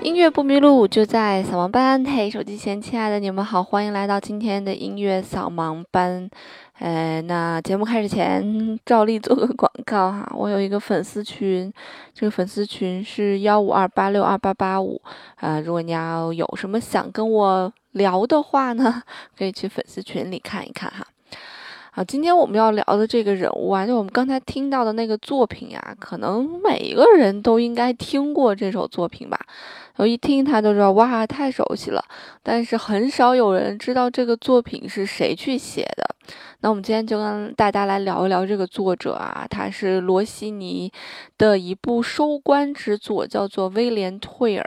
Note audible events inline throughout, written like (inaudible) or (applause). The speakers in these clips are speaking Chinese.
音乐不迷路，就在扫盲班。嘿，手机前亲爱的你们好，欢迎来到今天的音乐扫盲班。呃，那节目开始前，(laughs) 照例做个广告哈。我有一个粉丝群，这个粉丝群是幺五二八六二八八五啊。如果你要有什么想跟我聊的话呢，可以去粉丝群里看一看哈。啊，今天我们要聊的这个人物啊，就我们刚才听到的那个作品呀，可能每一个人都应该听过这首作品吧。我一听他就知道，哇，太熟悉了。但是很少有人知道这个作品是谁去写的。那我们今天就跟大家来聊一聊这个作者啊，他是罗西尼的一部收官之作，叫做《威廉·退尔》。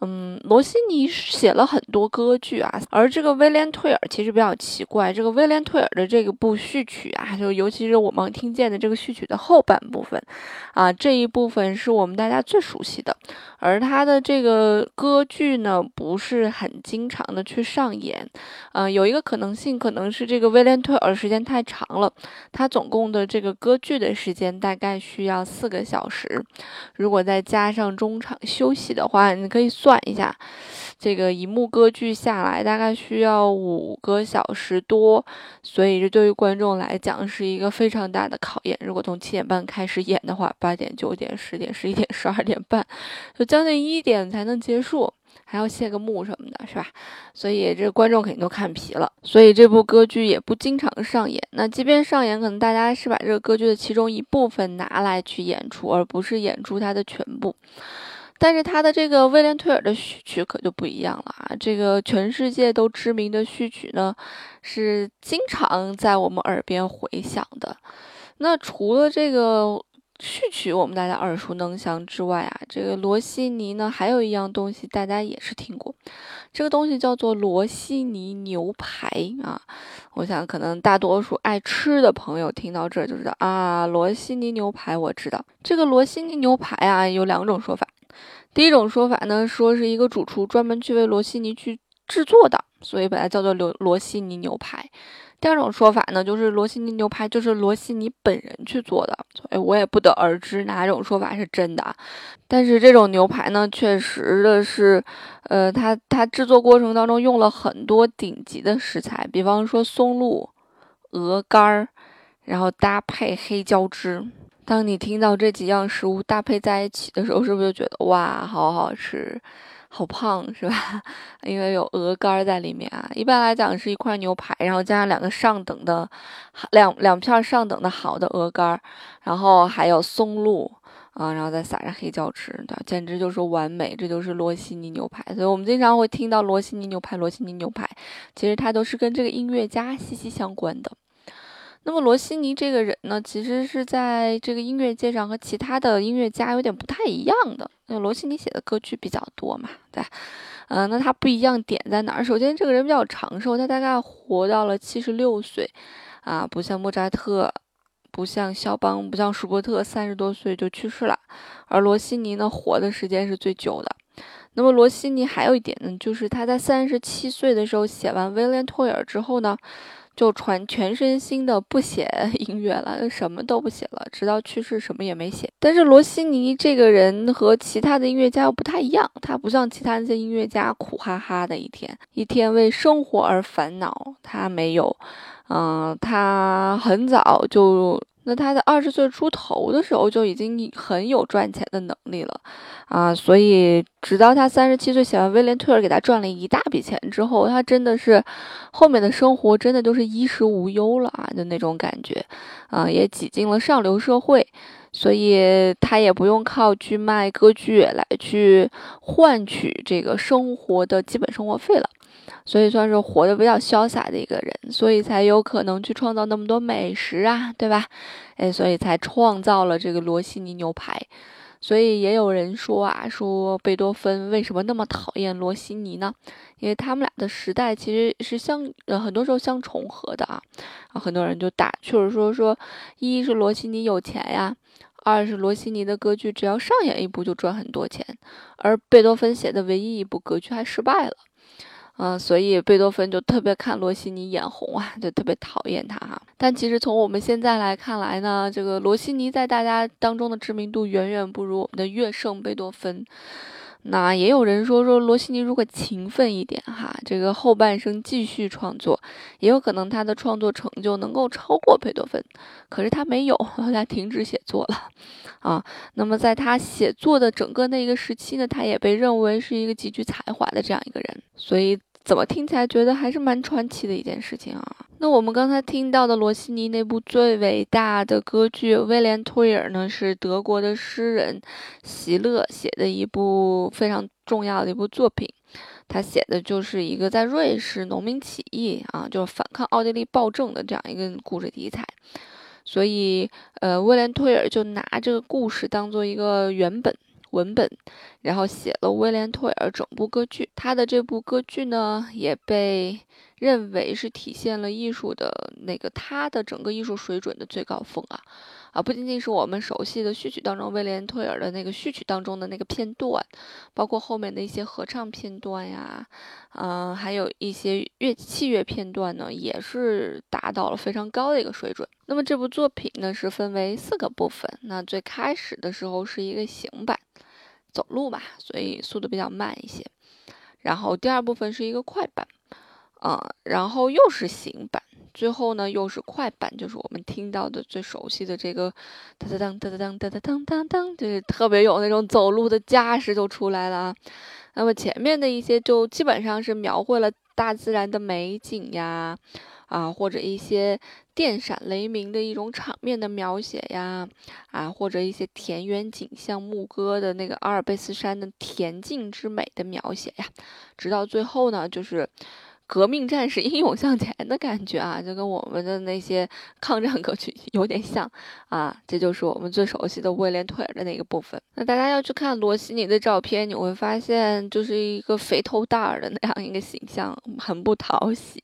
嗯，罗西尼写了很多歌剧啊，而这个威廉·退尔其实比较奇怪，这个威廉·退尔的这个部序曲啊，就尤其是我们听见的这个序曲的后半部分，啊，这一部分是我们大家最熟悉的，而他的这个歌剧呢，不是很经常的去上演，呃，有一个可能性，可能是这个威廉·退尔时间太长了，他总共的这个歌剧的时间大概需要四个小时，如果再加上中场休息的话，你可以。算一下，这个一幕歌剧下来大概需要五个小时多，所以这对于观众来讲是一个非常大的考验。如果从七点半开始演的话，八点、九点、十点、十一点、十二点半，就将近一点才能结束，还要谢个幕什么的，是吧？所以这观众肯定都看疲了，所以这部歌剧也不经常上演。那即便上演，可能大家是把这个歌剧的其中一部分拿来去演出，而不是演出它的全部。但是他的这个威廉·退尔的序曲可就不一样了啊！这个全世界都知名的序曲呢，是经常在我们耳边回响的。那除了这个序曲我们大家耳熟能详之外啊，这个罗西尼呢还有一样东西大家也是听过，这个东西叫做罗西尼牛排啊。我想可能大多数爱吃的朋友听到这就知道啊，罗西尼牛排我知道。这个罗西尼牛排啊有两种说法。第一种说法呢，说是一个主厨专门去为罗西尼去制作的，所以把它叫做罗罗西尼牛排。第二种说法呢，就是罗西尼牛排就是罗西尼本人去做的，所以我也不得而知哪种说法是真的。但是这种牛排呢，确实的是，呃，它它制作过程当中用了很多顶级的食材，比方说松露、鹅肝儿，然后搭配黑椒汁。当你听到这几样食物搭配在一起的时候，是不是就觉得哇，好好吃，好胖，是吧？(laughs) 因为有鹅肝在里面啊。一般来讲是一块牛排，然后加上两个上等的，两两片上等的好的鹅肝，然后还有松露啊，然后再撒上黑椒汁，对，简直就是完美。这就是罗西尼牛排，所以我们经常会听到罗西尼牛排，罗西尼牛排，其实它都是跟这个音乐家息息相关的。那么罗西尼这个人呢，其实是在这个音乐界上和其他的音乐家有点不太一样的。那罗西尼写的歌曲比较多嘛，对，嗯，那他不一样点在哪儿？首先，这个人比较长寿，他大概活到了七十六岁，啊，不像莫扎特，不像肖邦，不像舒伯特，三十多岁就去世了。而罗西尼呢，活的时间是最久的。那么罗西尼还有一点呢，就是他在三十七岁的时候写完《威廉·托尔》之后呢。就传全身心的不写 (laughs) 音乐了，什么都不写了，直到去世什么也没写。但是罗西尼这个人和其他的音乐家又不太一样，他不像其他那些音乐家苦哈哈的一天，一天为生活而烦恼，他没有，嗯，他很早就。那他在二十岁出头的时候就已经很有赚钱的能力了，啊，所以直到他三十七岁写完《威廉·退尔》给他赚了一大笔钱之后，他真的是后面的生活真的就是衣食无忧了啊，就那种感觉，啊，也挤进了上流社会，所以他也不用靠去卖歌剧来去换取这个生活的基本生活费了。所以算是活得比较潇洒的一个人，所以才有可能去创造那么多美食啊，对吧？哎，所以才创造了这个罗西尼牛排。所以也有人说啊，说贝多芬为什么那么讨厌罗西尼呢？因为他们俩的时代其实是相呃很多时候相重合的啊。啊，很多人就打趣儿说说，一是罗西尼有钱呀，二是罗西尼的歌剧只要上演一部就赚很多钱，而贝多芬写的唯一一部歌剧还失败了。嗯，所以贝多芬就特别看罗西尼眼红啊，就特别讨厌他哈。但其实从我们现在来看来呢，这个罗西尼在大家当中的知名度远远不如我们的乐圣贝多芬。那也有人说说罗西尼如果勤奋一点哈，这个后半生继续创作，也有可能他的创作成就能够超过贝多芬。可是他没有，(laughs) 他停止写作了啊。那么在他写作的整个那一个时期呢，他也被认为是一个极具才华的这样一个人。所以怎么听起来觉得还是蛮传奇的一件事情啊。那我们刚才听到的罗西尼那部最伟大的歌剧《威廉·托尔》呢，是德国的诗人席勒写的一部非常重要的一部作品。他写的就是一个在瑞士农民起义啊，就是反抗奥地利暴政的这样一个故事题材。所以，呃，威廉·托尔就拿这个故事当做一个原本。文本，然后写了威廉·托尔整部歌剧。他的这部歌剧呢，也被认为是体现了艺术的那个他的整个艺术水准的最高峰啊啊！不仅仅是我们熟悉的序曲当中威廉·托尔的那个序曲当中的那个片段，包括后面的一些合唱片段呀，嗯，还有一些乐器乐片段呢，也是达到了非常高的一个水准。那么这部作品呢，是分为四个部分。那最开始的时候是一个行板。走路嘛，所以速度比较慢一些。然后第二部分是一个快板，嗯，然后又是行板，最后呢又是快板，就是我们听到的最熟悉的这个哒哒当哒哒当哒哒当当当，就是特别有那种走路的架势就出来了。那么前面的一些就基本上是描绘了大自然的美景呀。啊，或者一些电闪雷鸣的一种场面的描写呀，啊，或者一些田园景象、牧歌的那个阿尔卑斯山的恬静之美的描写呀，直到最后呢，就是革命战士英勇向前的感觉啊，就跟我们的那些抗战歌曲有点像啊，这就是我们最熟悉的威廉·退尔的那个部分。那大家要去看罗西尼的照片，你会发现就是一个肥头大耳的那样一个形象，很不讨喜。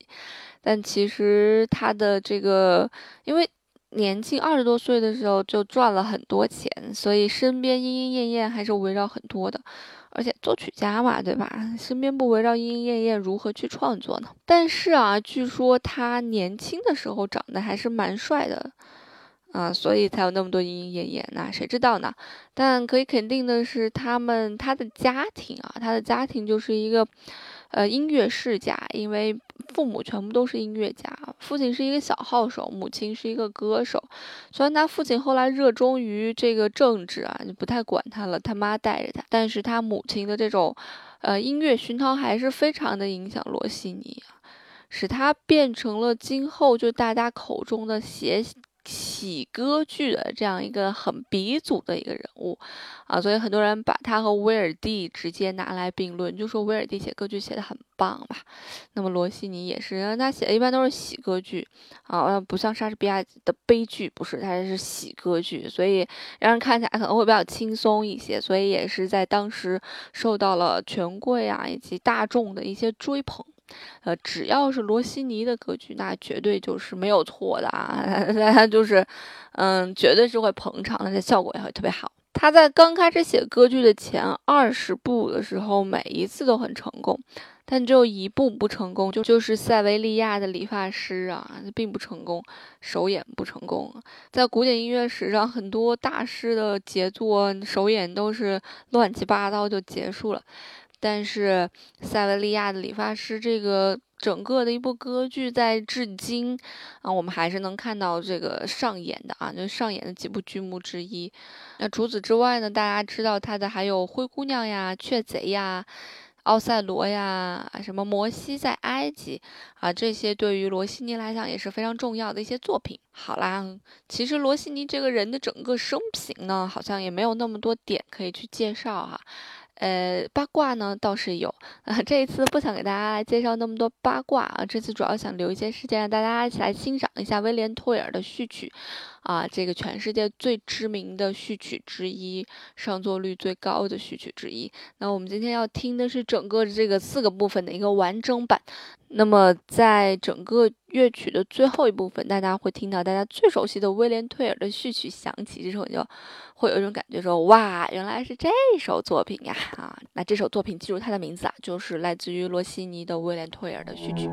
但其实他的这个，因为年轻二十多岁的时候就赚了很多钱，所以身边莺莺燕燕还是围绕很多的。而且作曲家嘛，对吧？身边不围绕莺莺燕燕，如何去创作呢？但是啊，据说他年轻的时候长得还是蛮帅的，啊，所以才有那么多莺莺燕燕。那谁知道呢？但可以肯定的是，他们他的家庭啊，他的家庭就是一个。呃，音乐世家，因为父母全部都是音乐家，父亲是一个小号手，母亲是一个歌手。虽然他父亲后来热衷于这个政治啊，就不太管他了，他妈带着他，但是他母亲的这种，呃，音乐熏陶还是非常的影响罗西尼，使他变成了今后就大家口中的谐。喜歌剧的这样一个很鼻祖的一个人物啊，所以很多人把他和威尔第直接拿来并论，就说威尔第写歌剧写的很棒吧。那么罗西尼也是，因为他写的一般都是喜歌剧啊，不像莎士比亚的悲剧，不是，他是喜歌剧，所以让人看起来可能会比较轻松一些，所以也是在当时受到了权贵啊以及大众的一些追捧。呃，只要是罗西尼的歌剧，那绝对就是没有错的啊！(laughs) 他就是，嗯，绝对是会捧场而且效果也会特别好。他在刚开始写歌剧的前二十部的时候，每一次都很成功，但只有一部不成功，就就是塞维利亚的理发师啊，并不成功，首演不成功。在古典音乐史上，很多大师的杰作首演都是乱七八糟就结束了。但是塞维利亚的理发师这个整个的一部歌剧，在至今啊，我们还是能看到这个上演的啊，就上演的几部剧目之一。那除此之外呢，大家知道他的还有灰姑娘呀、雀贼呀、奥赛罗呀、什么摩西在埃及啊，这些对于罗西尼来讲也是非常重要的一些作品。好啦，其实罗西尼这个人的整个生平呢，好像也没有那么多点可以去介绍哈。呃，八卦呢倒是有。啊，这一次不想给大家来介绍那么多八卦啊，这次主要想留一些时间让大家一起来欣赏一下威廉·托尔的序曲，啊，这个全世界最知名的序曲之一，上座率最高的序曲之一。那我们今天要听的是整个这个四个部分的一个完整版。那么在整个乐曲的最后一部分，大家会听到大家最熟悉的威廉·退尔的序曲响起，这时候你就会有一种感觉，说哇，原来是这首作品呀！啊，那这首作品记住它的名字啊，就是来自于罗西尼的威廉·退尔的序曲。